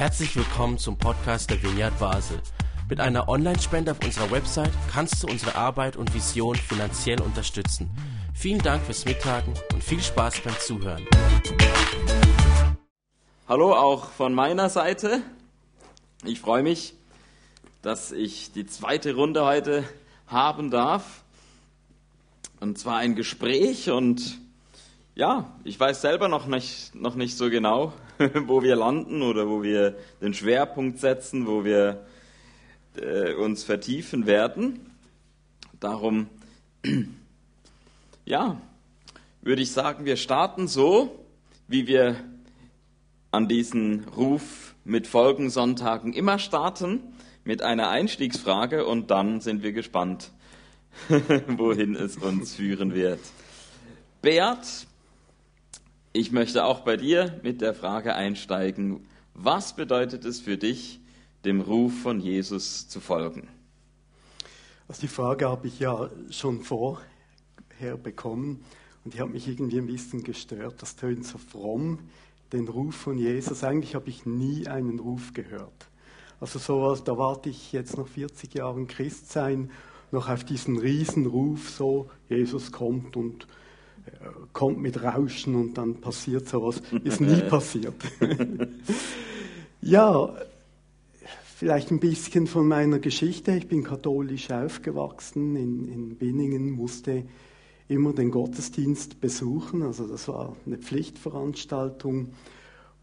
Herzlich willkommen zum Podcast der Vineyard Basel. Mit einer Online-Spende auf unserer Website kannst du unsere Arbeit und Vision finanziell unterstützen. Vielen Dank fürs Mittagen und viel Spaß beim Zuhören. Hallo auch von meiner Seite. Ich freue mich, dass ich die zweite Runde heute haben darf. Und zwar ein Gespräch und ja, ich weiß selber noch nicht, noch nicht so genau, wo wir landen oder wo wir den Schwerpunkt setzen, wo wir äh, uns vertiefen werden. Darum, ja, würde ich sagen, wir starten so, wie wir an diesen Ruf mit Folgensonntagen immer starten, mit einer Einstiegsfrage und dann sind wir gespannt, wohin es uns führen wird. Beat, ich möchte auch bei dir mit der Frage einsteigen, was bedeutet es für dich, dem Ruf von Jesus zu folgen? Also die Frage habe ich ja schon vorher bekommen und die hat mich irgendwie ein bisschen gestört. Das tönt so fromm, den Ruf von Jesus. Eigentlich habe ich nie einen Ruf gehört. Also sowas, da warte ich jetzt noch 40 Jahre Christsein noch auf diesen Riesenruf, so Jesus kommt und kommt mit Rauschen und dann passiert sowas. Ist nie passiert. ja, vielleicht ein bisschen von meiner Geschichte. Ich bin katholisch aufgewachsen in, in Binningen, musste immer den Gottesdienst besuchen. Also das war eine Pflichtveranstaltung.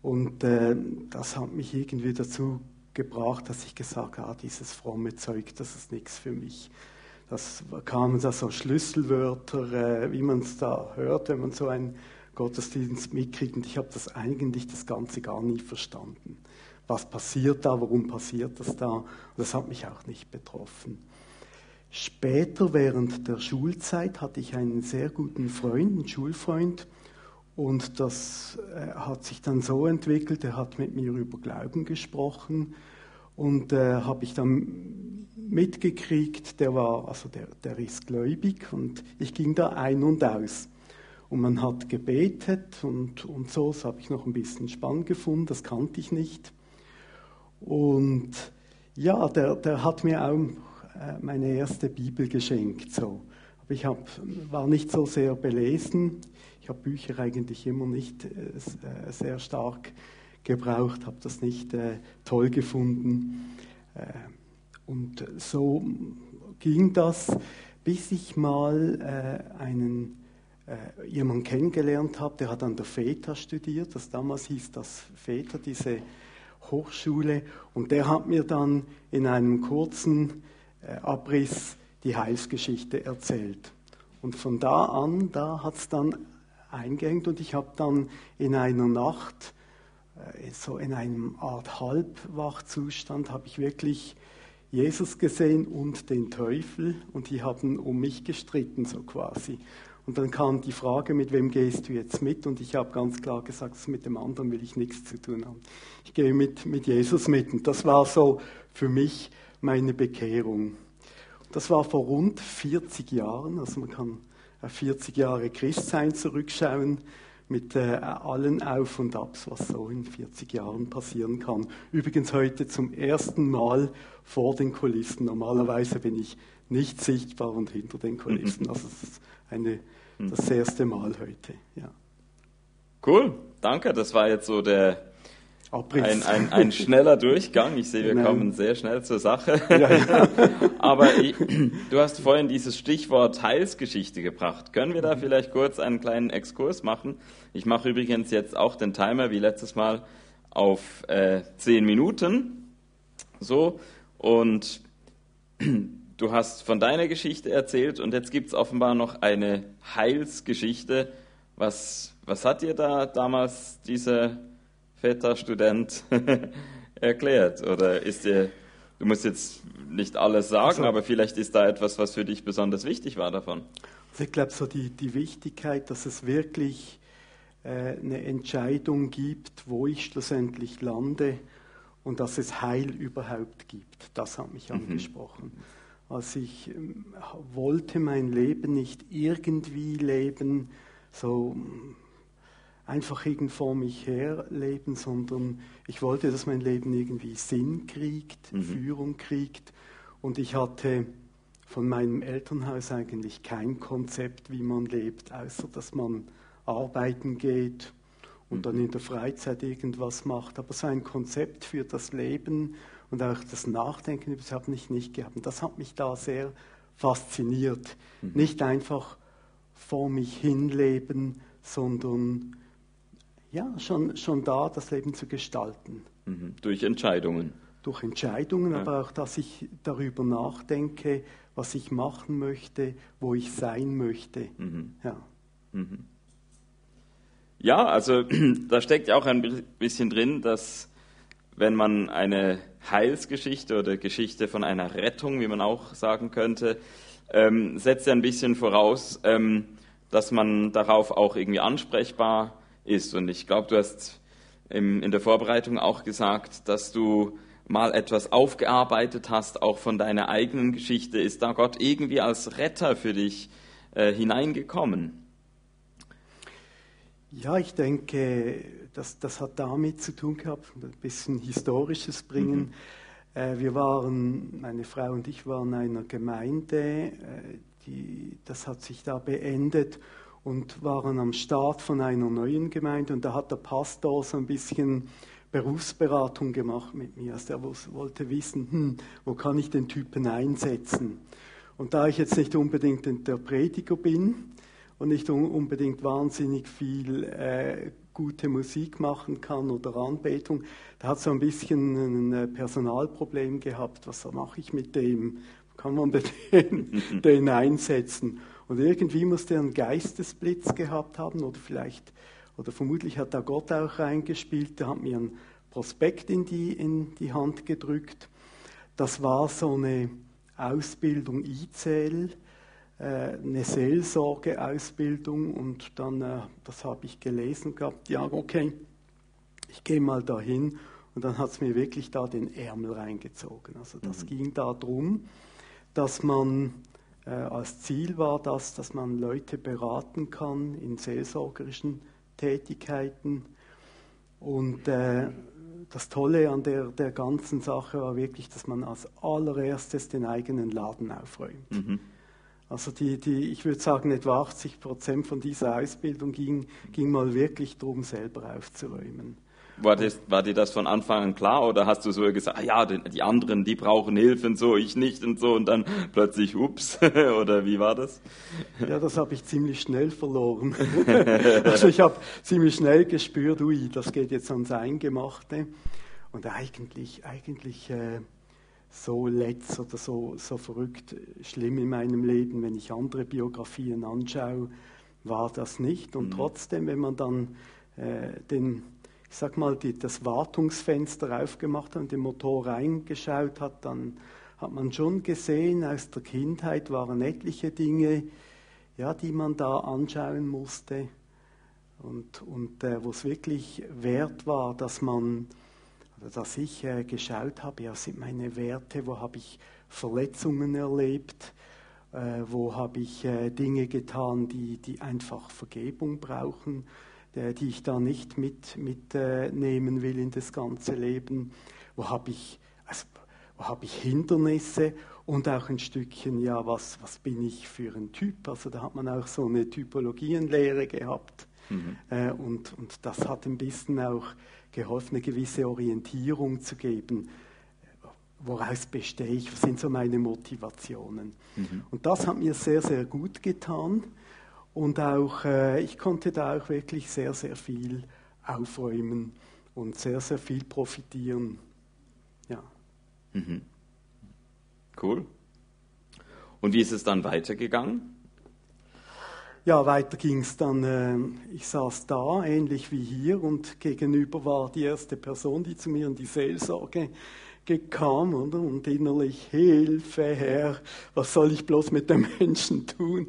Und äh, das hat mich irgendwie dazu gebracht, dass ich gesagt habe, ah, dieses fromme Zeug, das ist nichts für mich. Das kamen da so Schlüsselwörter, äh, wie man es da hört, wenn man so einen Gottesdienst mitkriegt. Und ich habe das eigentlich das Ganze gar nie verstanden. Was passiert da? Warum passiert das da? Das hat mich auch nicht betroffen. Später, während der Schulzeit, hatte ich einen sehr guten Freund, einen Schulfreund. Und das äh, hat sich dann so entwickelt, er hat mit mir über Glauben gesprochen. Und äh, habe ich dann mitgekriegt, der war, also der, der ist gläubig und ich ging da ein und aus. Und man hat gebetet und, und so, das habe ich noch ein bisschen spannend gefunden, das kannte ich nicht. Und ja, der, der hat mir auch äh, meine erste Bibel geschenkt. So. Aber ich hab, war nicht so sehr belesen. Ich habe Bücher eigentlich immer nicht äh, äh sehr stark gebraucht, habe das nicht äh, toll gefunden. Äh, und so ging das, bis ich mal äh, einen äh, jemanden kennengelernt habe, der hat an der FETA studiert. Das damals hieß das FETA, diese Hochschule. Und der hat mir dann in einem kurzen äh, Abriss die Heilsgeschichte erzählt. Und von da an, da hat es dann eingehängt und ich habe dann in einer Nacht, so in einem Art Halbwachzustand, habe ich wirklich Jesus gesehen und den Teufel und die haben um mich gestritten, so quasi. Und dann kam die Frage, mit wem gehst du jetzt mit? Und ich habe ganz klar gesagt, mit dem anderen will ich nichts zu tun haben. Ich gehe mit, mit Jesus mit. Und das war so für mich meine Bekehrung. Das war vor rund 40 Jahren, also man kann auf 40 Jahre Christsein zurückschauen mit äh, allen Auf und Abs, was so in 40 Jahren passieren kann. Übrigens heute zum ersten Mal vor den Kulissen. Normalerweise bin ich nicht sichtbar und hinter den Kulissen. Also das ist eine, das erste Mal heute. Ja. Cool, danke. Das war jetzt so der ein, ein, ein, schneller Durchgang. Ich sehe, wir genau. kommen sehr schnell zur Sache. Ja, ja. Aber ich, du hast vorhin dieses Stichwort Heilsgeschichte gebracht. Können wir da mhm. vielleicht kurz einen kleinen Exkurs machen? Ich mache übrigens jetzt auch den Timer wie letztes Mal auf äh, zehn Minuten. So. Und du hast von deiner Geschichte erzählt und jetzt gibt es offenbar noch eine Heilsgeschichte. Was, was hat dir da damals diese fetter Student erklärt? Oder ist dir, du musst jetzt nicht alles sagen, also, aber vielleicht ist da etwas, was für dich besonders wichtig war davon? Also ich glaube, so die, die Wichtigkeit, dass es wirklich äh, eine Entscheidung gibt, wo ich schlussendlich lande und dass es Heil überhaupt gibt, das hat mich mhm. angesprochen. Also ich ähm, wollte mein Leben nicht irgendwie leben, so einfach irgend vor mich her leben, sondern ich wollte, dass mein Leben irgendwie Sinn kriegt, mhm. Führung kriegt. Und ich hatte von meinem Elternhaus eigentlich kein Konzept, wie man lebt, außer dass man arbeiten geht und dann mhm. in der Freizeit irgendwas macht. Aber so ein Konzept für das Leben und auch das Nachdenken über das habe ich nicht gehabt. Und das hat mich da sehr fasziniert. Mhm. Nicht einfach vor mich hinleben, sondern ja, schon, schon da das Leben zu gestalten. Mhm. Durch Entscheidungen. Durch Entscheidungen, ja. aber auch, dass ich darüber nachdenke, was ich machen möchte, wo ich sein möchte. Mhm. Ja. Mhm. ja, also da steckt ja auch ein bisschen drin, dass wenn man eine Heilsgeschichte oder Geschichte von einer Rettung, wie man auch sagen könnte, ähm, setzt ja ein bisschen voraus, ähm, dass man darauf auch irgendwie ansprechbar ist. Und ich glaube, du hast im, in der Vorbereitung auch gesagt, dass du mal etwas aufgearbeitet hast, auch von deiner eigenen Geschichte. Ist da Gott irgendwie als Retter für dich äh, hineingekommen? Ja, ich denke, das, das hat damit zu tun gehabt, ein bisschen Historisches bringen. Mhm. Äh, wir waren, meine Frau und ich waren in einer Gemeinde, äh, die, das hat sich da beendet und waren am Start von einer neuen Gemeinde und da hat der Pastor so ein bisschen Berufsberatung gemacht mit mir. Also der wollte wissen, hm, wo kann ich den Typen einsetzen? Und da ich jetzt nicht unbedingt der Prediger bin und nicht unbedingt wahnsinnig viel äh, gute Musik machen kann oder Anbetung, da hat so ein bisschen ein Personalproblem gehabt. Was mache ich mit dem? Kann man den, den einsetzen? Und irgendwie muss er einen Geistesblitz gehabt haben oder vielleicht, oder vermutlich hat da Gott auch reingespielt, der hat mir einen Prospekt in die, in die Hand gedrückt. Das war so eine Ausbildung ICL, äh, eine Seelsorgeausbildung und dann, äh, das habe ich gelesen gehabt, ja okay, ich gehe mal dahin und dann hat es mir wirklich da den Ärmel reingezogen. Also das mhm. ging darum, dass man äh, als Ziel war das, dass man Leute beraten kann in seelsorgerischen Tätigkeiten. Und äh, das Tolle an der, der ganzen Sache war wirklich, dass man als allererstes den eigenen Laden aufräumt. Mhm. Also die, die, ich würde sagen, etwa 80 Prozent von dieser Ausbildung ging, ging mal wirklich darum, selber aufzuräumen. War, das, war dir das von Anfang an klar oder hast du so gesagt, ah ja, die anderen, die brauchen Hilfe und so, ich nicht und so und dann plötzlich, ups, oder wie war das? Ja, das habe ich ziemlich schnell verloren. also ich habe ziemlich schnell gespürt, ui, das geht jetzt ans Eingemachte. Und eigentlich, eigentlich äh, so letz oder so, so verrückt schlimm in meinem Leben, wenn ich andere Biografien anschaue, war das nicht. Und mhm. trotzdem, wenn man dann äh, den ich sag mal, die, das Wartungsfenster aufgemacht hat und den Motor reingeschaut hat, dann hat man schon gesehen, aus der Kindheit waren etliche Dinge, ja, die man da anschauen musste. Und, und äh, wo es wirklich wert war, dass man, oder dass ich äh, geschaut habe, ja, sind meine Werte, wo habe ich Verletzungen erlebt, äh, wo habe ich äh, Dinge getan, die, die einfach Vergebung brauchen die ich da nicht mitnehmen mit, äh, will in das ganze Leben? Wo habe ich, also, wo habe ich Hindernisse und auch ein Stückchen, ja, was, was bin ich für ein Typ? Also da hat man auch so eine Typologienlehre gehabt. Mhm. Äh, und, und das hat ein bisschen auch geholfen, eine gewisse Orientierung zu geben. Woraus bestehe ich? Was sind so meine Motivationen? Mhm. Und das hat mir sehr, sehr gut getan. Und auch, äh, ich konnte da auch wirklich sehr, sehr viel aufräumen und sehr, sehr viel profitieren. Ja. Mhm. Cool. Und wie ist es dann weitergegangen? Ja, weiter ging es dann, äh, ich saß da, ähnlich wie hier, und gegenüber war die erste Person, die zu mir in die Seelsorge gekam oder? und innerlich Hilfe, Herr, was soll ich bloß mit dem Menschen tun?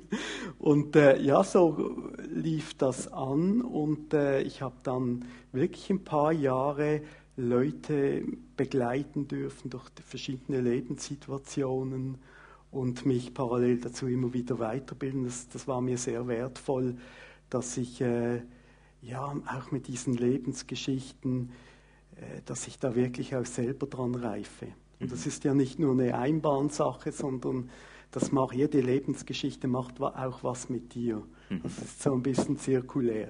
Und äh, ja, so lief das an und äh, ich habe dann wirklich ein paar Jahre Leute begleiten dürfen durch verschiedene Lebenssituationen und mich parallel dazu immer wieder weiterbilden. Das, das war mir sehr wertvoll, dass ich äh, ja, auch mit diesen Lebensgeschichten, dass ich da wirklich auch selber dran reife. Und das ist ja nicht nur eine Einbahnsache, sondern das macht, jede Lebensgeschichte macht auch was mit dir. Mhm. Das ist so ein bisschen zirkulär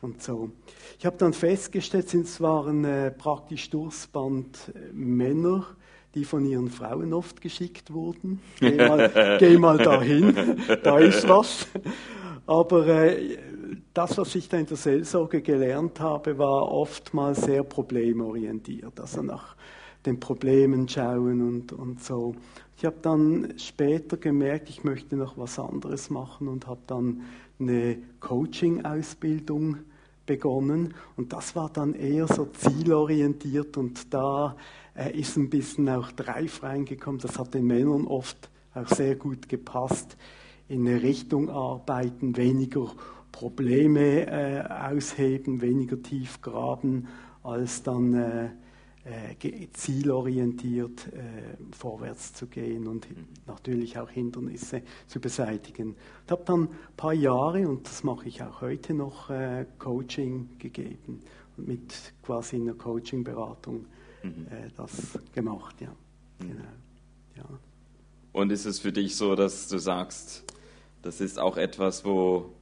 und so. Ich habe dann festgestellt, es waren äh, praktisch durchs Band äh, Männer, die von ihren Frauen oft geschickt wurden. Geh mal, geh mal dahin, da ist was. Aber äh, das, was ich da in der Seelsorge gelernt habe, war oftmals sehr problemorientiert. Also nach den Problemen schauen und, und so. Ich habe dann später gemerkt, ich möchte noch was anderes machen und habe dann eine Coaching-Ausbildung begonnen. Und das war dann eher so zielorientiert und da äh, ist ein bisschen auch Dreif reingekommen. Das hat den Männern oft auch sehr gut gepasst. In eine Richtung arbeiten, weniger Probleme äh, ausheben, weniger tief graben, als dann äh, äh, zielorientiert äh, vorwärts zu gehen und natürlich auch Hindernisse zu beseitigen. Ich habe dann ein paar Jahre, und das mache ich auch heute noch, äh, Coaching gegeben und mit quasi einer Coaching-Beratung mhm. Äh, das gemacht. Ja. Mhm. Genau. ja. Und ist es für dich so, dass du sagst, das ist auch etwas, wo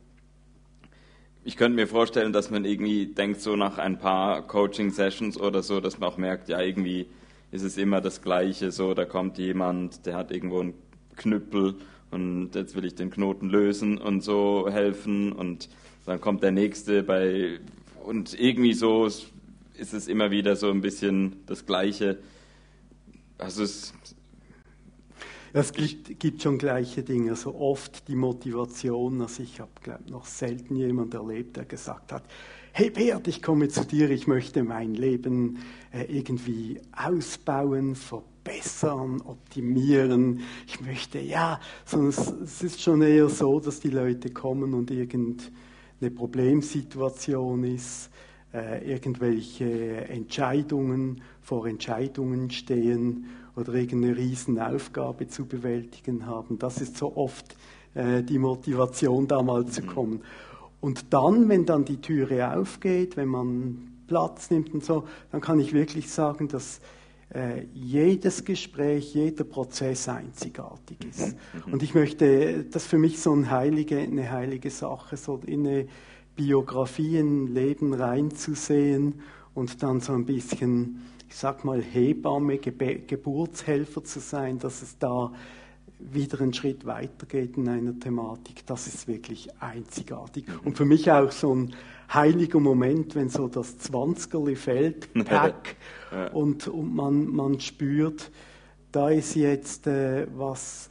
ich könnte mir vorstellen, dass man irgendwie denkt, so nach ein paar Coaching-Sessions oder so, dass man auch merkt, ja, irgendwie ist es immer das Gleiche, so, da kommt jemand, der hat irgendwo einen Knüppel und jetzt will ich den Knoten lösen und so helfen und dann kommt der Nächste bei, und irgendwie so ist es immer wieder so ein bisschen das Gleiche. Also es es gibt, gibt, schon gleiche Dinge. Also oft die Motivation. Also ich habe noch selten jemand erlebt, der gesagt hat, hey Bert, ich komme zu dir, ich möchte mein Leben äh, irgendwie ausbauen, verbessern, optimieren. Ich möchte, ja, es, es ist schon eher so, dass die Leute kommen und irgendeine Problemsituation ist, äh, irgendwelche Entscheidungen vor Entscheidungen stehen oder irgendeine Riesenaufgabe zu bewältigen haben. Das ist so oft äh, die Motivation, da mal zu mhm. kommen. Und dann, wenn dann die Türe aufgeht, wenn man Platz nimmt und so, dann kann ich wirklich sagen, dass äh, jedes Gespräch, jeder Prozess einzigartig ist. Mhm. Mhm. Und ich möchte, das ist für mich so eine heilige, eine heilige Sache, so in eine Biografie, in ein Leben reinzusehen und dann so ein bisschen ich sag mal, Hebamme, Ge Geburtshelfer zu sein, dass es da wieder einen Schritt weitergeht in einer Thematik, das ist wirklich einzigartig. Mhm. Und für mich auch so ein heiliger Moment, wenn so das Zwanzigerli fällt, pack, und, und man, man spürt, da ist jetzt äh, was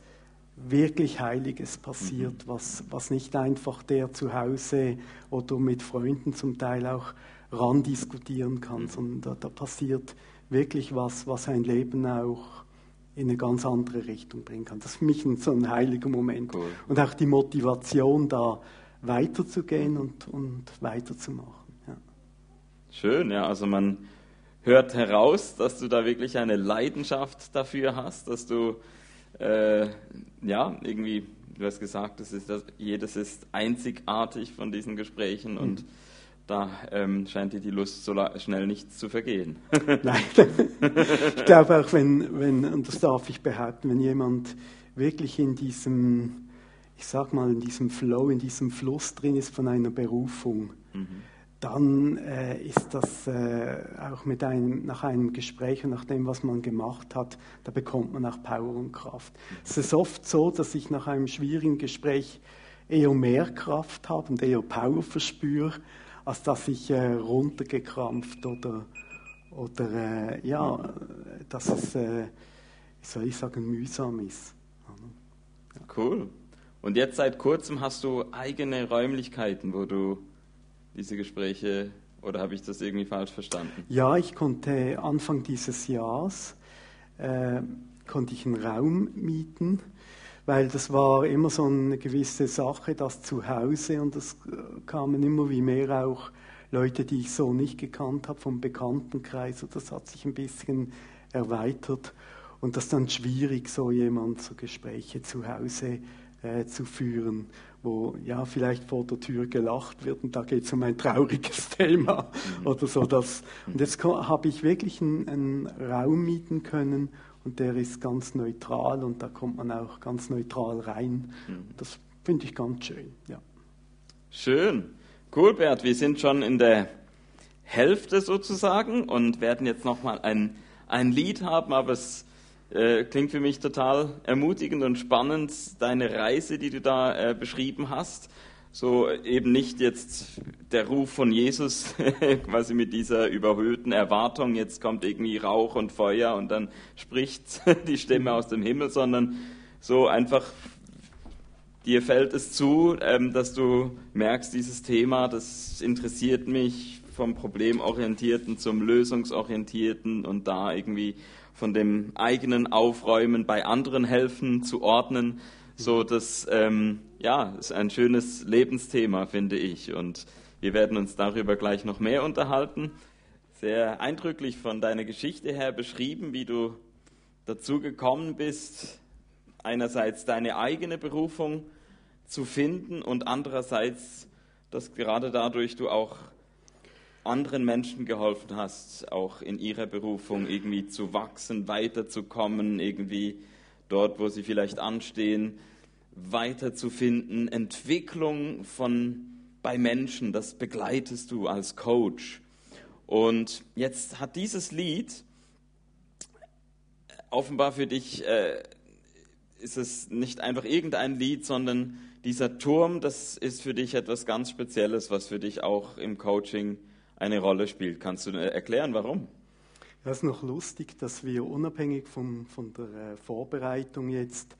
wirklich Heiliges passiert, mhm. was, was nicht einfach der zu Hause oder mit Freunden zum Teil auch ran diskutieren kann, mhm. sondern da, da passiert wirklich was, was ein Leben auch in eine ganz andere Richtung bringen kann. Das ist für mich so ein heiliger Moment. Cool. Und auch die Motivation, da weiterzugehen und, und weiterzumachen. Ja. Schön, ja. Also man hört heraus, dass du da wirklich eine Leidenschaft dafür hast, dass du äh, ja irgendwie, du hast gesagt, das ist das, jedes ist einzigartig von diesen Gesprächen mhm. und da ähm, scheint dir die Lust so schnell nicht zu vergehen. Nein, ich glaube auch, wenn, wenn, und das darf ich behaupten, wenn jemand wirklich in diesem, ich sag mal, in diesem Flow, in diesem Fluss drin ist von einer Berufung, mhm. dann äh, ist das äh, auch mit einem, nach einem Gespräch und nach dem, was man gemacht hat, da bekommt man auch Power und Kraft. Mhm. Es ist oft so, dass ich nach einem schwierigen Gespräch eher mehr Kraft habe und eher Power verspüre, als dass ich äh, runtergekrampft oder, oder äh, ja, dass es, äh, soll ich sagen, mühsam ist. Cool. Und jetzt seit kurzem hast du eigene Räumlichkeiten, wo du diese Gespräche, oder habe ich das irgendwie falsch verstanden? Ja, ich konnte Anfang dieses Jahres, äh, konnte ich einen Raum mieten weil das war immer so eine gewisse Sache, das zu Hause und es kamen immer wie mehr auch Leute, die ich so nicht gekannt habe vom Bekanntenkreis und das hat sich ein bisschen erweitert und das ist dann schwierig, so jemand so Gespräche zu Hause äh, zu führen, wo ja vielleicht vor der Tür gelacht wird und da geht es um ein trauriges Thema oder so. Das. Und jetzt habe ich wirklich einen, einen Raum mieten können und der ist ganz neutral und da kommt man auch ganz neutral rein. Mhm. Das finde ich ganz schön. Ja. Schön. Cool, Bert. Wir sind schon in der Hälfte sozusagen und werden jetzt nochmal ein, ein Lied haben, aber es äh, klingt für mich total ermutigend und spannend, deine Reise, die du da äh, beschrieben hast. So eben nicht jetzt der Ruf von Jesus, quasi mit dieser überhöhten Erwartung, jetzt kommt irgendwie Rauch und Feuer und dann spricht die Stimme aus dem Himmel, sondern so einfach dir fällt es zu, ähm, dass du merkst, dieses Thema, das interessiert mich vom Problemorientierten zum Lösungsorientierten und da irgendwie von dem eigenen Aufräumen bei anderen helfen zu ordnen. So, das ähm, ja, ist ein schönes Lebensthema, finde ich. Und wir werden uns darüber gleich noch mehr unterhalten. Sehr eindrücklich von deiner Geschichte her beschrieben, wie du dazu gekommen bist, einerseits deine eigene Berufung zu finden und andererseits, dass gerade dadurch du auch anderen Menschen geholfen hast, auch in ihrer Berufung irgendwie zu wachsen, weiterzukommen, irgendwie dort, wo sie vielleicht anstehen, weiterzufinden, Entwicklung von bei Menschen, das begleitest du als Coach. Und jetzt hat dieses Lied offenbar für dich äh, ist es nicht einfach irgendein Lied, sondern dieser Turm, das ist für dich etwas ganz Spezielles, was für dich auch im Coaching eine Rolle spielt. Kannst du erklären, warum? Das ist noch lustig, dass wir unabhängig vom, von der äh, Vorbereitung jetzt,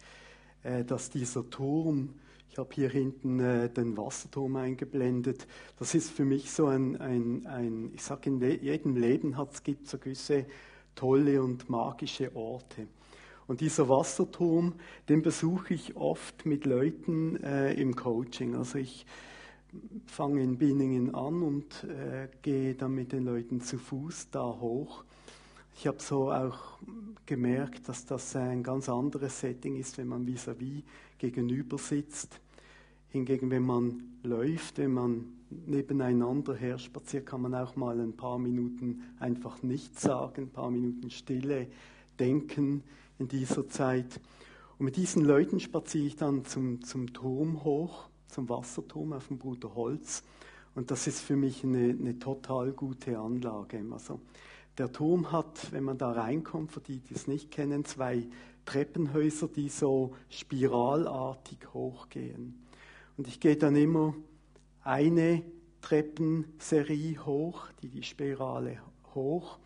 äh, dass dieser Turm, ich habe hier hinten äh, den Wasserturm eingeblendet, das ist für mich so ein, ein, ein ich sage, in jedem Leben hat, gibt es so gewisse tolle und magische Orte. Und dieser Wasserturm, den besuche ich oft mit Leuten äh, im Coaching. Also ich fange in Binningen an und äh, gehe dann mit den Leuten zu Fuß da hoch. Ich habe so auch gemerkt, dass das ein ganz anderes Setting ist, wenn man vis-à-vis -vis gegenüber sitzt. Hingegen, wenn man läuft, wenn man nebeneinander her spaziert, kann man auch mal ein paar Minuten einfach nichts sagen, ein paar Minuten Stille denken in dieser Zeit. Und mit diesen Leuten spaziere ich dann zum, zum Turm hoch, zum Wasserturm auf dem Bruder Holz. Und das ist für mich eine, eine total gute Anlage. Also der Turm hat, wenn man da reinkommt, für die, die es nicht kennen, zwei Treppenhäuser, die so spiralartig hochgehen. Und ich gehe dann immer eine Treppenserie hoch, die die Spirale hoch.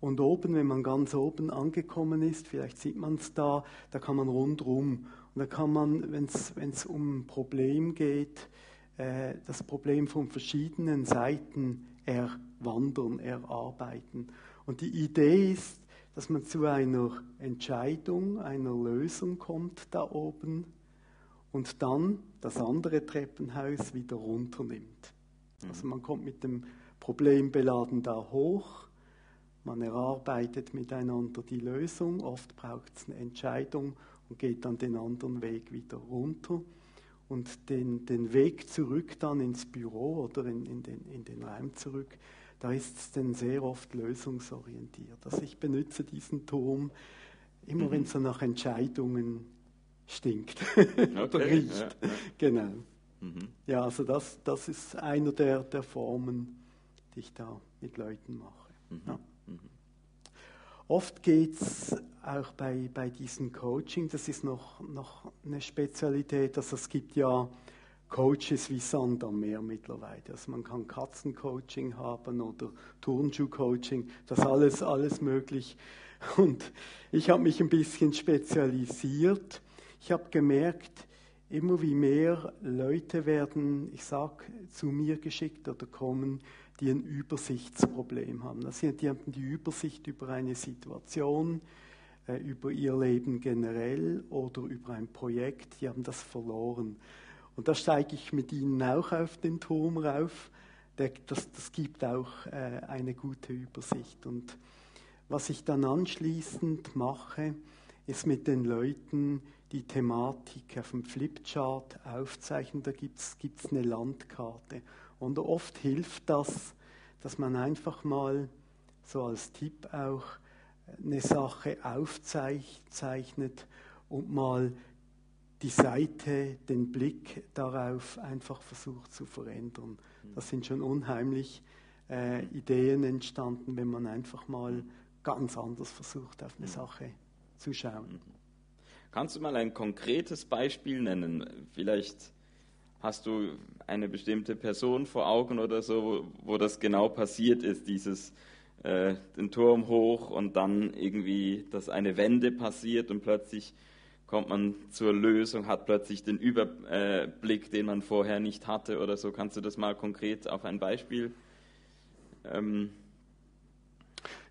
Und oben, wenn man ganz oben angekommen ist, vielleicht sieht man es da, da kann man rundrum. Und da kann man, wenn es um ein Problem geht, äh, das Problem von verschiedenen Seiten erwandern, erarbeiten. Und die Idee ist, dass man zu einer Entscheidung, einer Lösung kommt da oben und dann das andere Treppenhaus wieder runternimmt. Also man kommt mit dem Problem beladen da hoch man erarbeitet miteinander die Lösung, oft braucht es eine Entscheidung und geht dann den anderen Weg wieder runter. Und den, den Weg zurück dann ins Büro oder in, in, den, in den Raum zurück, da ist es dann sehr oft lösungsorientiert. Also ich benutze diesen Turm immer, mhm. wenn es so nach Entscheidungen stinkt okay, oder riecht. Ja, ja. Genau. Mhm. Ja, also das, das ist einer der, der Formen, die ich da mit Leuten mache. Mhm. Ja. Oft geht es auch bei, bei diesem Coaching, das ist noch, noch eine Spezialität, also es gibt ja Coaches wie Sand am Meer mittlerweile. Also man kann Katzencoaching haben oder Turnschuhcoaching, das alles, alles möglich. Und ich habe mich ein bisschen spezialisiert. Ich habe gemerkt, immer wie mehr Leute werden, ich sag, zu mir geschickt oder kommen, die ein Übersichtsproblem haben. Das die haben die Übersicht über eine Situation, äh, über ihr Leben generell oder über ein Projekt, die haben das verloren. Und da steige ich mit ihnen auch auf den Turm rauf. Das, das gibt auch äh, eine gute Übersicht. Und was ich dann anschließend mache, ist mit den Leuten die Thematik auf dem Flipchart aufzeichnen. Da gibt es eine Landkarte. Und oft hilft das, dass man einfach mal so als Tipp auch eine Sache aufzeichnet und mal die Seite, den Blick darauf einfach versucht zu verändern. Das sind schon unheimlich äh, Ideen entstanden, wenn man einfach mal ganz anders versucht, auf eine Sache zu schauen. Kannst du mal ein konkretes Beispiel nennen? Vielleicht hast du eine bestimmte Person vor Augen oder so, wo das genau passiert ist, dieses äh, den Turm hoch und dann irgendwie, dass eine Wende passiert und plötzlich kommt man zur Lösung, hat plötzlich den Überblick, den man vorher nicht hatte oder so. Kannst du das mal konkret auf ein Beispiel ähm,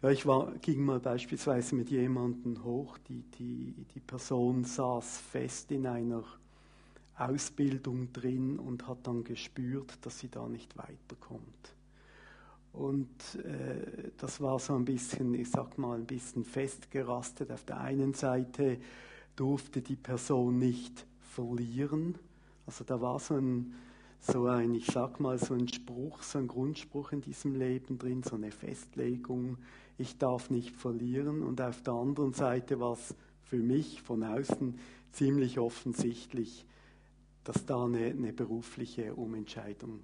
ja, ich war, ging mal beispielsweise mit jemandem hoch, die, die, die Person saß fest in einer Ausbildung drin und hat dann gespürt, dass sie da nicht weiterkommt. Und äh, das war so ein bisschen, ich sag mal, ein bisschen festgerastet. Auf der einen Seite durfte die Person nicht verlieren. Also da war so ein, so ein, ich sag mal, so ein Spruch, so ein Grundspruch in diesem Leben drin, so eine Festlegung, ich darf nicht verlieren. Und auf der anderen Seite war es für mich von außen ziemlich offensichtlich, dass da eine, eine berufliche Umentscheidung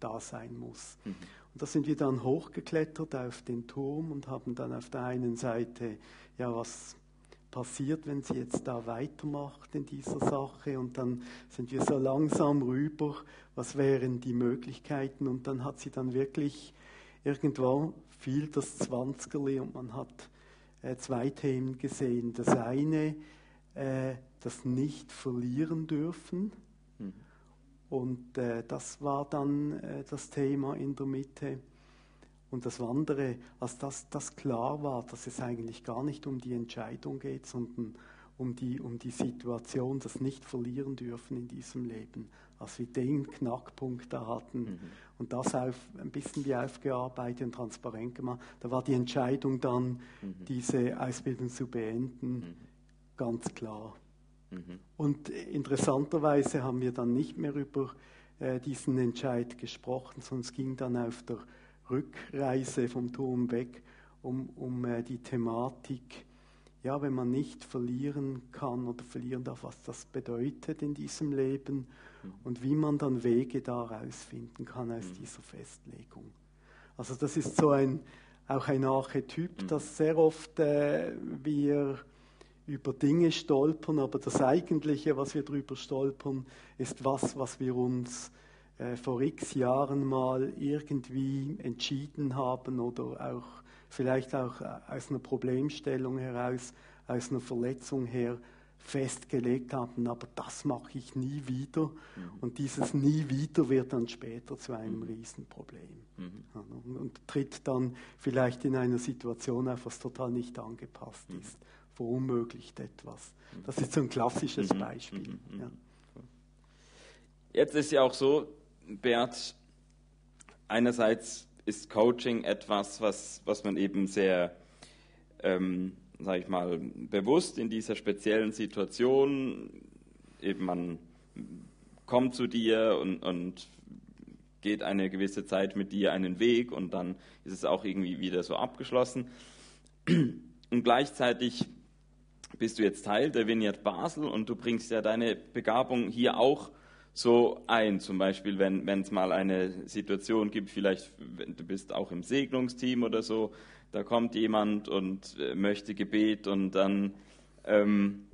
da sein muss. Mhm. Und da sind wir dann hochgeklettert auf den Turm und haben dann auf der einen Seite, ja, was passiert, wenn sie jetzt da weitermacht in dieser Sache und dann sind wir so langsam rüber, was wären die Möglichkeiten und dann hat sie dann wirklich irgendwo fiel das Zwanzigerli und man hat äh, zwei Themen gesehen. Das eine, äh, das nicht verlieren dürfen mhm. und äh, das war dann äh, das Thema in der Mitte. Und das andere, als das, das klar war, dass es eigentlich gar nicht um die Entscheidung geht, sondern um die, um die Situation, das nicht verlieren dürfen in diesem Leben, als wir den Knackpunkt da hatten mhm. und das auf, ein bisschen wie aufgearbeitet und transparent gemacht, da war die Entscheidung dann, mhm. diese Ausbildung zu beenden, mhm. ganz klar. Mhm. Und interessanterweise haben wir dann nicht mehr über äh, diesen Entscheid gesprochen, sondern es ging dann auf der Rückreise vom Turm weg um, um äh, die Thematik, ja, wenn man nicht verlieren kann oder verlieren darf, was das bedeutet in diesem Leben mhm. und wie man dann Wege daraus finden kann aus mhm. dieser Festlegung. Also das ist so ein, auch ein Archetyp, mhm. das sehr oft äh, wir über Dinge stolpern, aber das Eigentliche, was wir darüber stolpern, ist was, was wir uns äh, vor x Jahren mal irgendwie entschieden haben oder auch vielleicht auch äh, aus einer Problemstellung heraus, aus einer Verletzung her festgelegt haben, aber das mache ich nie wieder. Mhm. Und dieses nie wieder wird dann später zu einem mhm. Riesenproblem. Mhm. Und, und, tritt dann vielleicht in einer Situation auf, was total nicht angepasst mhm. ist, verunmöglicht etwas. Mhm. Das ist so ein klassisches mhm. Beispiel. Ja. Jetzt ist ja auch so, Bert, einerseits ist Coaching etwas, was, was man eben sehr, ähm, sage ich mal, bewusst in dieser speziellen Situation, eben man kommt zu dir und, und geht eine gewisse Zeit mit dir einen Weg und dann ist es auch irgendwie wieder so abgeschlossen. Und gleichzeitig bist du jetzt Teil der Vineyard Basel und du bringst ja deine Begabung hier auch so ein. Zum Beispiel, wenn es mal eine Situation gibt, vielleicht du bist auch im Segnungsteam oder so, da kommt jemand und äh, möchte Gebet und dann ähm,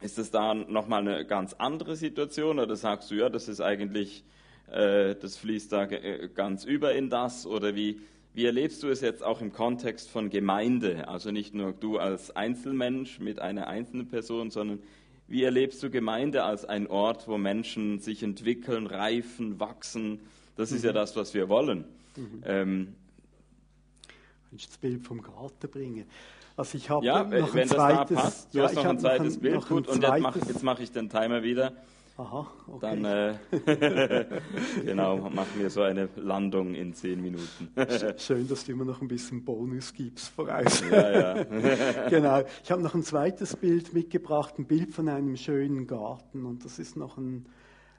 ist es da nochmal eine ganz andere Situation oder sagst du, ja, das ist eigentlich, äh, das fließt da äh, ganz über in das oder wie, wie erlebst du es jetzt auch im Kontext von Gemeinde? Also nicht nur du als Einzelmensch mit einer einzelnen Person, sondern wie erlebst du Gemeinde als ein Ort, wo Menschen sich entwickeln, reifen, wachsen? Das ist mhm. ja das, was wir wollen. Mhm. Ähm, Kannst das Bild vom Garten bringen? Also ich habe ja, noch wenn ein zweites, das da passt. Du ja, hast noch ein zweites noch Bild. Gut, und jetzt mache, jetzt mache ich den Timer wieder. Aha, okay. Dann äh, genau, machen wir so eine Landung in zehn Minuten. Schön, dass du immer noch ein bisschen Bonus gibst voraus. Ja, ja. genau. Ich habe noch ein zweites Bild mitgebracht, ein Bild von einem schönen Garten. Und das ist noch ein,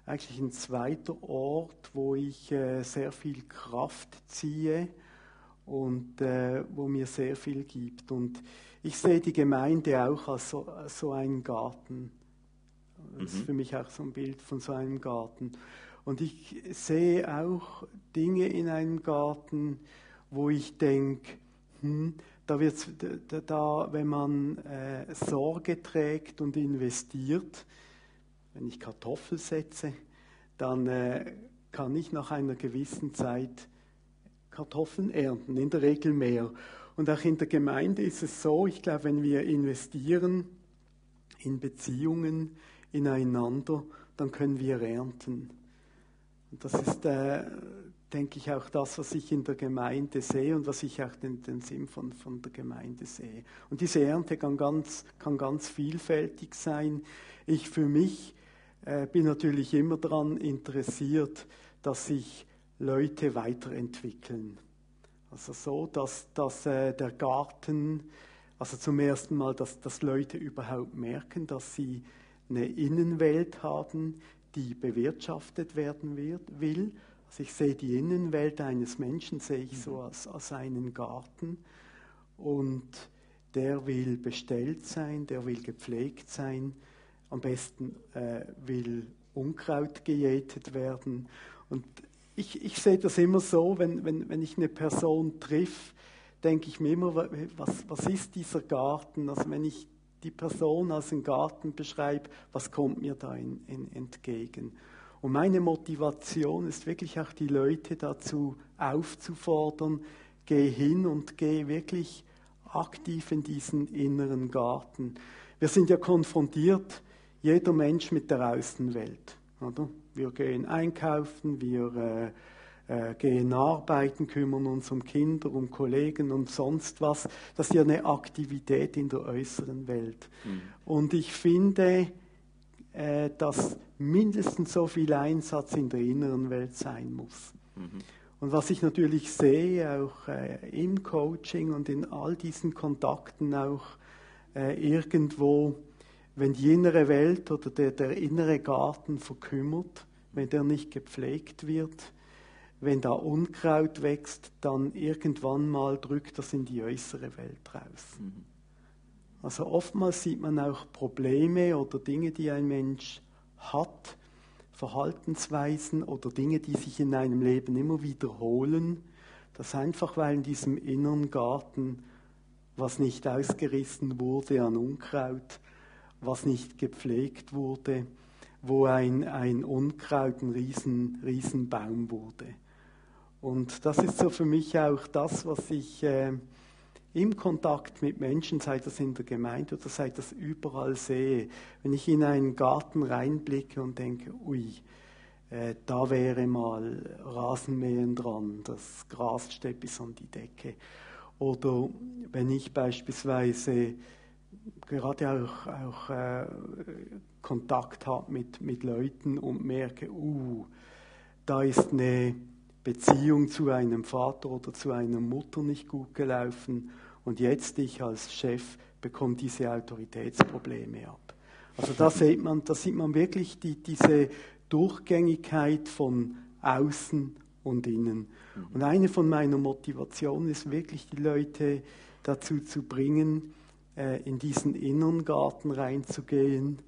eigentlich ein zweiter Ort, wo ich äh, sehr viel Kraft ziehe und äh, wo mir sehr viel gibt. Und ich sehe die Gemeinde auch als so, als so einen Garten. Das ist mhm. für mich auch so ein Bild von so einem Garten. Und ich sehe auch Dinge in einem Garten, wo ich denke, hm, da wird's, da, da, wenn man äh, Sorge trägt und investiert, wenn ich Kartoffel setze, dann äh, kann ich nach einer gewissen Zeit Kartoffeln ernten, in der Regel mehr. Und auch in der Gemeinde ist es so, ich glaube, wenn wir investieren in Beziehungen, ineinander, dann können wir ernten. Und das ist, äh, denke ich, auch das, was ich in der Gemeinde sehe und was ich auch den, den Sinn von, von der Gemeinde sehe. Und diese Ernte kann ganz, kann ganz vielfältig sein. Ich für mich äh, bin natürlich immer daran interessiert, dass sich Leute weiterentwickeln. Also so, dass, dass äh, der Garten, also zum ersten Mal, dass, dass Leute überhaupt merken, dass sie eine Innenwelt haben, die bewirtschaftet werden wird, will. Also ich sehe die Innenwelt eines Menschen, sehe ich so als, als einen Garten und der will bestellt sein, der will gepflegt sein, am besten äh, will Unkraut gejätet werden. Und ich, ich sehe das immer so, wenn, wenn, wenn ich eine Person triff, denke ich mir immer, was, was ist dieser Garten? Also wenn ich die Person als einen Garten beschreibe, was kommt mir da in, in, entgegen? Und meine Motivation ist wirklich auch die Leute dazu aufzufordern, geh hin und geh wirklich aktiv in diesen inneren Garten. Wir sind ja konfrontiert, jeder Mensch mit der Außenwelt. Oder? Wir gehen einkaufen, wir äh, äh, gehen arbeiten, kümmern uns um Kinder, um Kollegen und sonst was. Das ist ja eine Aktivität in der äußeren Welt. Mhm. Und ich finde, äh, dass mindestens so viel Einsatz in der inneren Welt sein muss. Mhm. Und was ich natürlich sehe, auch äh, im Coaching und in all diesen Kontakten auch äh, irgendwo, wenn die innere Welt oder der, der innere Garten verkümmert, wenn der nicht gepflegt wird, wenn da Unkraut wächst, dann irgendwann mal drückt das in die äußere Welt raus. Mhm. Also oftmals sieht man auch Probleme oder Dinge, die ein Mensch hat, Verhaltensweisen oder Dinge, die sich in einem Leben immer wiederholen, das einfach, weil in diesem inneren Garten was nicht ausgerissen wurde an Unkraut, was nicht gepflegt wurde, wo ein, ein Unkraut ein riesen, Riesenbaum wurde. Und das ist so für mich auch das, was ich äh, im Kontakt mit Menschen, sei das in der Gemeinde oder sei das überall sehe. Wenn ich in einen Garten reinblicke und denke, ui, äh, da wäre mal Rasenmähen dran, das Gras steht bis an die Decke. Oder wenn ich beispielsweise gerade auch, auch äh, Kontakt habe mit, mit Leuten und merke, uh, da ist eine Beziehung zu einem Vater oder zu einer Mutter nicht gut gelaufen und jetzt ich als Chef bekomme diese Autoritätsprobleme ab. Also da sieht man, da sieht man wirklich die, diese Durchgängigkeit von außen und innen. Und eine von meiner Motivationen ist wirklich, die Leute dazu zu bringen, äh, in diesen inneren Garten reinzugehen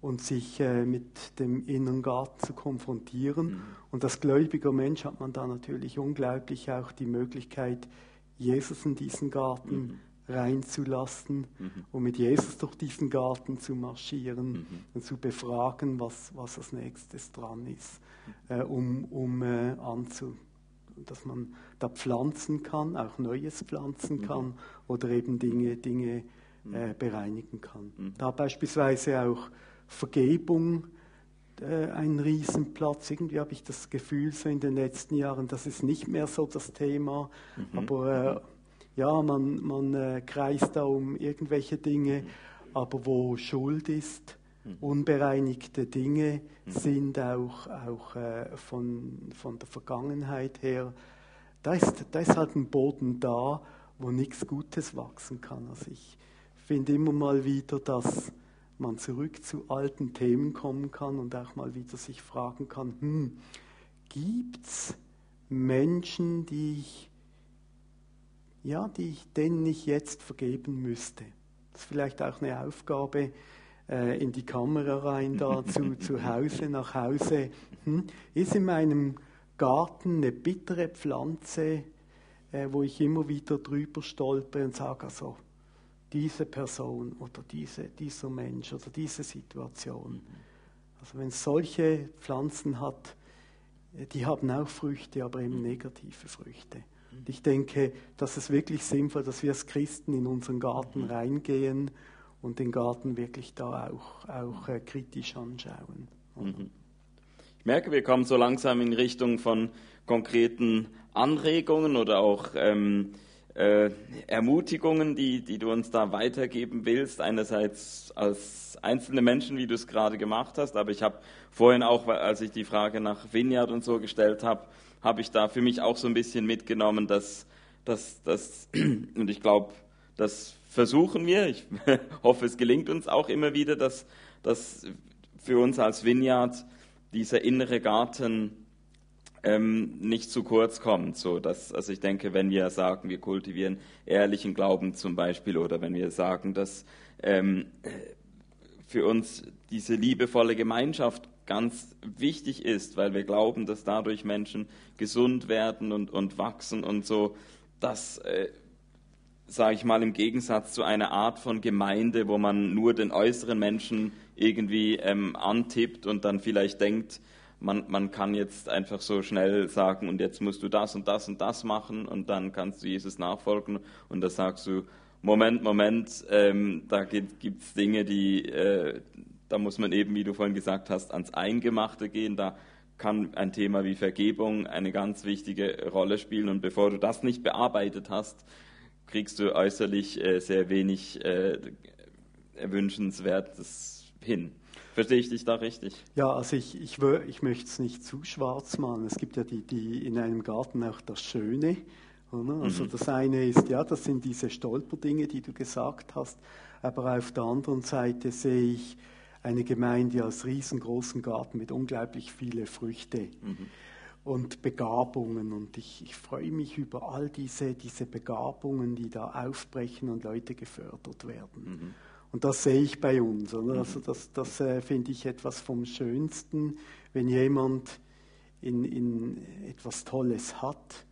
und sich äh, mit dem inneren Garten zu konfrontieren. Mhm. Und als gläubiger Mensch hat man da natürlich unglaublich auch die Möglichkeit, Jesus in diesen Garten mhm. reinzulassen mhm. und mit Jesus durch diesen Garten zu marschieren mhm. und zu befragen, was, was als nächstes dran ist, äh, um, um äh, anzu, dass man da pflanzen kann, auch Neues pflanzen mhm. kann oder eben Dinge, Dinge mhm. äh, bereinigen kann. Da beispielsweise auch Vergebung äh, ein Riesenplatz. Irgendwie habe ich das Gefühl, so in den letzten Jahren, das ist nicht mehr so das Thema. Mhm. Aber äh, ja, man, man äh, kreist da um irgendwelche Dinge. Aber wo Schuld ist, mhm. unbereinigte Dinge mhm. sind, auch, auch äh, von, von der Vergangenheit her. Da ist, da ist halt ein Boden da, wo nichts Gutes wachsen kann. Also ich finde immer mal wieder, dass man zurück zu alten Themen kommen kann und auch mal wieder sich fragen kann, hm, gibt es Menschen, die ich, ja, die ich, denen ich jetzt vergeben müsste? Das ist vielleicht auch eine Aufgabe äh, in die Kamera rein, da zu, zu Hause, nach Hause. Hm, ist in meinem Garten eine bittere Pflanze, äh, wo ich immer wieder drüber stolpe und sage, also, diese Person oder diese, dieser Mensch oder diese Situation. Also wenn es solche Pflanzen hat, äh, die haben auch Früchte, aber eben negative Früchte. Und ich denke, dass es wirklich sinnvoll, dass wir als Christen in unseren Garten reingehen und den Garten wirklich da auch, auch äh, kritisch anschauen. Mhm. Ich merke, wir kommen so langsam in Richtung von konkreten Anregungen oder auch ähm, äh, Ermutigungen, die, die du uns da weitergeben willst. Einerseits als einzelne Menschen, wie du es gerade gemacht hast, aber ich habe vorhin auch, als ich die Frage nach Vineyard und so gestellt habe, habe ich da für mich auch so ein bisschen mitgenommen, dass, dass, dass und ich glaube, das versuchen wir, ich hoffe, es gelingt uns auch immer wieder, dass, dass für uns als Vineyard dieser innere Garten ähm, nicht zu kurz kommt. So, dass, also ich denke, wenn wir sagen, wir kultivieren ehrlichen Glauben zum Beispiel, oder wenn wir sagen, dass ähm, für uns diese liebevolle Gemeinschaft ganz wichtig ist, weil wir glauben, dass dadurch Menschen gesund werden und, und wachsen und so, das, äh, sage ich mal, im Gegensatz zu einer Art von Gemeinde, wo man nur den äußeren Menschen irgendwie ähm, antippt und dann vielleicht denkt, man, man kann jetzt einfach so schnell sagen, und jetzt musst du das und das und das machen und dann kannst du Jesus nachfolgen. Und da sagst du, Moment, Moment, ähm, da gibt es Dinge, die, äh, da muss man eben, wie du vorhin gesagt hast, ans Eingemachte gehen, da kann ein Thema wie Vergebung eine ganz wichtige Rolle spielen. Und bevor du das nicht bearbeitet hast, kriegst du äußerlich äh, sehr wenig äh, Erwünschenswertes hin. Verstehe ich dich da richtig? Ja, also ich, ich, ich möchte es nicht zu schwarz malen. Es gibt ja die, die in einem Garten auch das Schöne. Oder? Also mhm. das eine ist, ja, das sind diese Stolperdinge, die du gesagt hast. Aber auf der anderen Seite sehe ich eine Gemeinde als riesengroßen Garten mit unglaublich viele Früchte. Mhm und Begabungen. Und ich, ich, freue mich über all diese, diese Begabungen, die da aufbrechen und Leute gefördert werden. Mhm. Und das sehe ich bei uns. Oder? Mhm. Also das, das äh, finde ich etwas vom Schönsten, wenn jemand in, in etwas Tolles hat,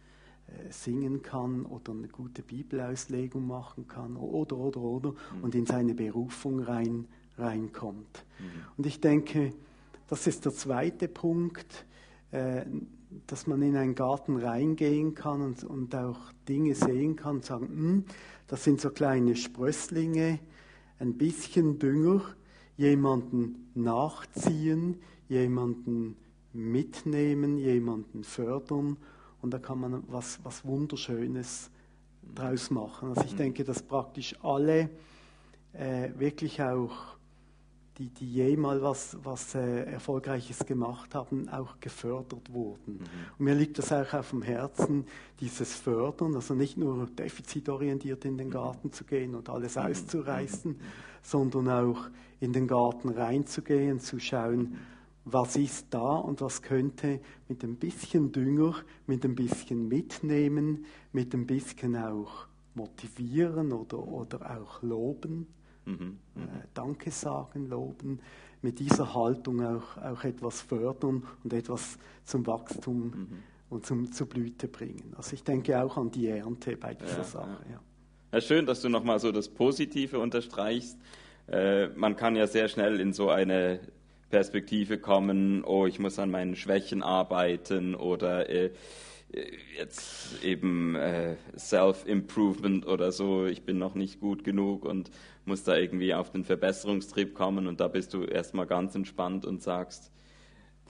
äh, singen kann oder eine gute Bibelauslegung machen kann oder, oder, oder mhm. und in seine Berufung rein, reinkommt. Mhm. Und ich denke, das ist der zweite Punkt, äh, dass man in einen Garten reingehen kann und, und auch Dinge sehen kann und sagen, hm, das sind so kleine Sprösslinge, ein bisschen Dünger, jemanden nachziehen, jemanden mitnehmen, jemanden fördern und da kann man was, was Wunderschönes draus machen. Also ich mhm. denke, dass praktisch alle äh, wirklich auch die, die jemals was, was äh, Erfolgreiches gemacht haben, auch gefördert wurden. Mhm. Und mir liegt das auch auf dem Herzen, dieses Fördern, also nicht nur defizitorientiert in den Garten zu gehen und alles mhm. auszureißen, mhm. sondern auch in den Garten reinzugehen, zu schauen, was ist da und was könnte mit ein bisschen Dünger, mit ein bisschen Mitnehmen, mit ein bisschen auch motivieren oder, oder auch loben Mhm. Äh, Danke sagen, loben, mit dieser Haltung auch, auch etwas fördern und etwas zum Wachstum mhm. und zum, zur Blüte bringen. Also ich denke auch an die Ernte bei dieser ja, Sache. Ja. Ja. schön, dass du nochmal so das Positive unterstreichst. Äh, man kann ja sehr schnell in so eine Perspektive kommen, oh, ich muss an meinen Schwächen arbeiten oder äh, jetzt eben äh, Self-Improvement oder so, ich bin noch nicht gut genug und muss da irgendwie auf den Verbesserungstrieb kommen und da bist du erstmal ganz entspannt und sagst,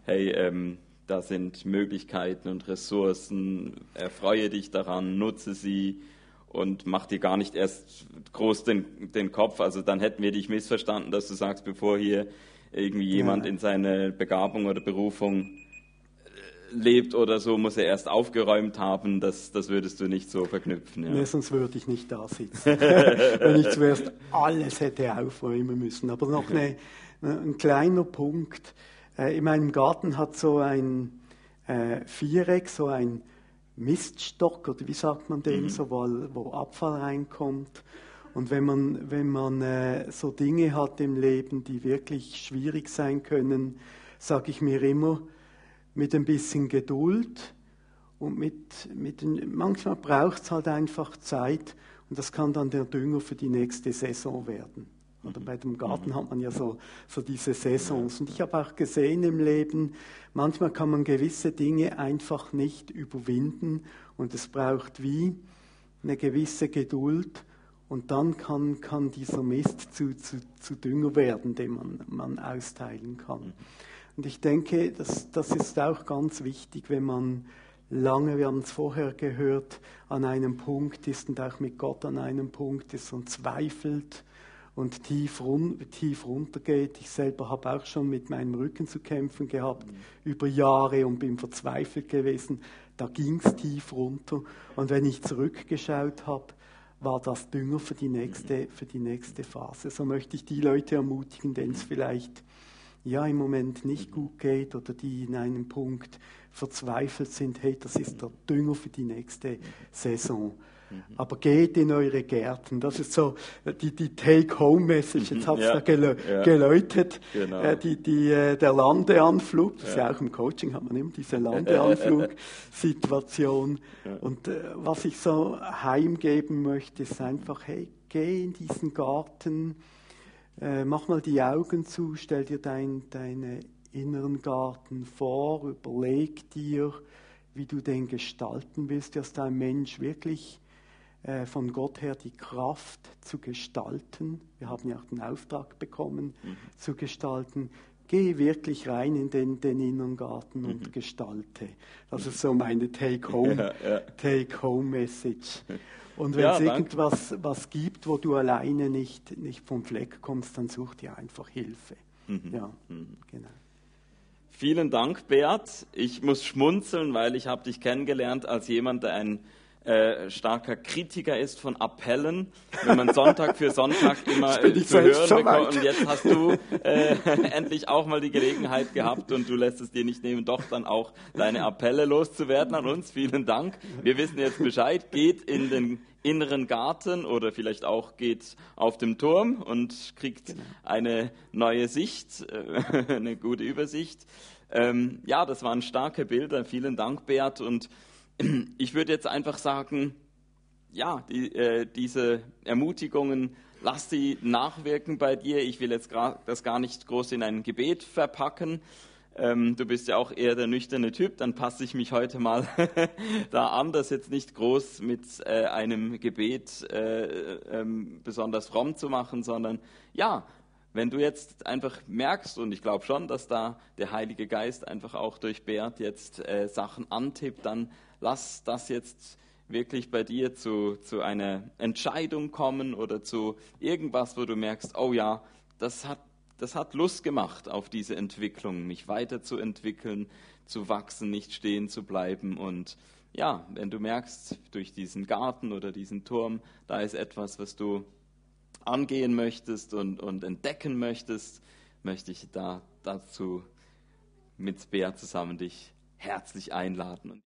hey, ähm, da sind Möglichkeiten und Ressourcen, erfreue dich daran, nutze sie und mach dir gar nicht erst groß den, den Kopf. Also dann hätten wir dich missverstanden, dass du sagst, bevor hier irgendwie jemand ja. in seine Begabung oder Berufung lebt oder so, muss er erst aufgeräumt haben. Das, das würdest du nicht so verknüpfen. Ja. Nee, sonst würde ich nicht da sitzen, wenn ich zuerst alles hätte aufräumen müssen. Aber noch eine, ein kleiner Punkt. Äh, in meinem Garten hat so ein äh, Viereck, so ein Miststock, oder wie sagt man dem, mhm. so, wo, wo Abfall reinkommt. Und wenn man, wenn man äh, so Dinge hat im Leben, die wirklich schwierig sein können, sage ich mir immer, mit ein bisschen Geduld und mit, mit manchmal braucht es halt einfach Zeit und das kann dann der Dünger für die nächste Saison werden. Oder bei dem Garten mhm. hat man ja so, so diese Saisons. Und ich habe auch gesehen im Leben, manchmal kann man gewisse Dinge einfach nicht überwinden und es braucht wie eine gewisse Geduld und dann kann, kann dieser Mist zu, zu, zu Dünger werden, den man, man austeilen kann. Und ich denke, das, das ist auch ganz wichtig, wenn man lange, wir haben es vorher gehört, an einem Punkt ist und auch mit Gott an einem Punkt ist und zweifelt und tief, run tief runtergeht. Ich selber habe auch schon mit meinem Rücken zu kämpfen gehabt mhm. über Jahre und bin verzweifelt gewesen. Da ging es tief runter. Und wenn ich zurückgeschaut habe, war das Dünger für die nächste, für die nächste Phase. So möchte ich die Leute ermutigen, denen es vielleicht ja im Moment nicht gut geht oder die in einem Punkt verzweifelt sind, hey, das ist der Dünger für die nächste Saison. Mhm. Aber geht in eure Gärten. Das ist so die, die Take-Home-Message. Jetzt hat es ja, da gelö ja. geläutet. Genau. Äh, die, die, äh, der Landeanflug. Das ja. ist ja auch im Coaching hat man immer diese Landeanflug-Situation. Und äh, was ich so heimgeben möchte, ist einfach, hey, geh in diesen Garten äh, mach mal die Augen zu, stell dir dein, deinen inneren Garten vor, überleg dir, wie du den gestalten willst, dass dein Mensch wirklich äh, von Gott her die Kraft zu gestalten. Wir haben ja auch den Auftrag bekommen, mhm. zu gestalten. Geh wirklich rein in den, den inneren Garten mhm. und gestalte. Das ist so meine Take-Home-Message. Ja, ja. Take Und wenn es irgendwas was gibt, wo du alleine nicht, nicht vom Fleck kommst, dann such dir einfach Hilfe. Mhm. Ja, mhm. genau. Vielen Dank, Bert. Ich muss schmunzeln, weil ich habe dich kennengelernt als jemand, der ein äh, starker Kritiker ist von Appellen, wenn man Sonntag für Sonntag immer äh, zu hören bekommt. Und jetzt hast du äh, endlich auch mal die Gelegenheit gehabt und du lässt es dir nicht nehmen, doch dann auch deine Appelle loszuwerden an uns. Vielen Dank. Wir wissen jetzt Bescheid. Geht in den inneren Garten oder vielleicht auch geht auf dem Turm und kriegt genau. eine neue Sicht, äh, eine gute Übersicht. Ähm, ja, das waren starke Bilder. Vielen Dank, Bert. Und ich würde jetzt einfach sagen, ja, die, äh, diese Ermutigungen, lass sie nachwirken bei dir. Ich will jetzt das gar nicht groß in ein Gebet verpacken. Ähm, du bist ja auch eher der nüchterne Typ, dann passe ich mich heute mal da an, das jetzt nicht groß mit äh, einem Gebet äh, ähm, besonders fromm zu machen, sondern ja, wenn du jetzt einfach merkst, und ich glaube schon, dass da der Heilige Geist einfach auch durch Bert jetzt äh, Sachen antippt, dann lass das jetzt wirklich bei dir zu, zu einer Entscheidung kommen oder zu irgendwas, wo du merkst, oh ja, das hat, das hat Lust gemacht auf diese Entwicklung, mich weiterzuentwickeln, zu wachsen, nicht stehen zu bleiben. Und ja, wenn du merkst, durch diesen Garten oder diesen Turm, da ist etwas, was du angehen möchtest und, und entdecken möchtest, möchte ich da dazu mit Bea zusammen dich herzlich einladen.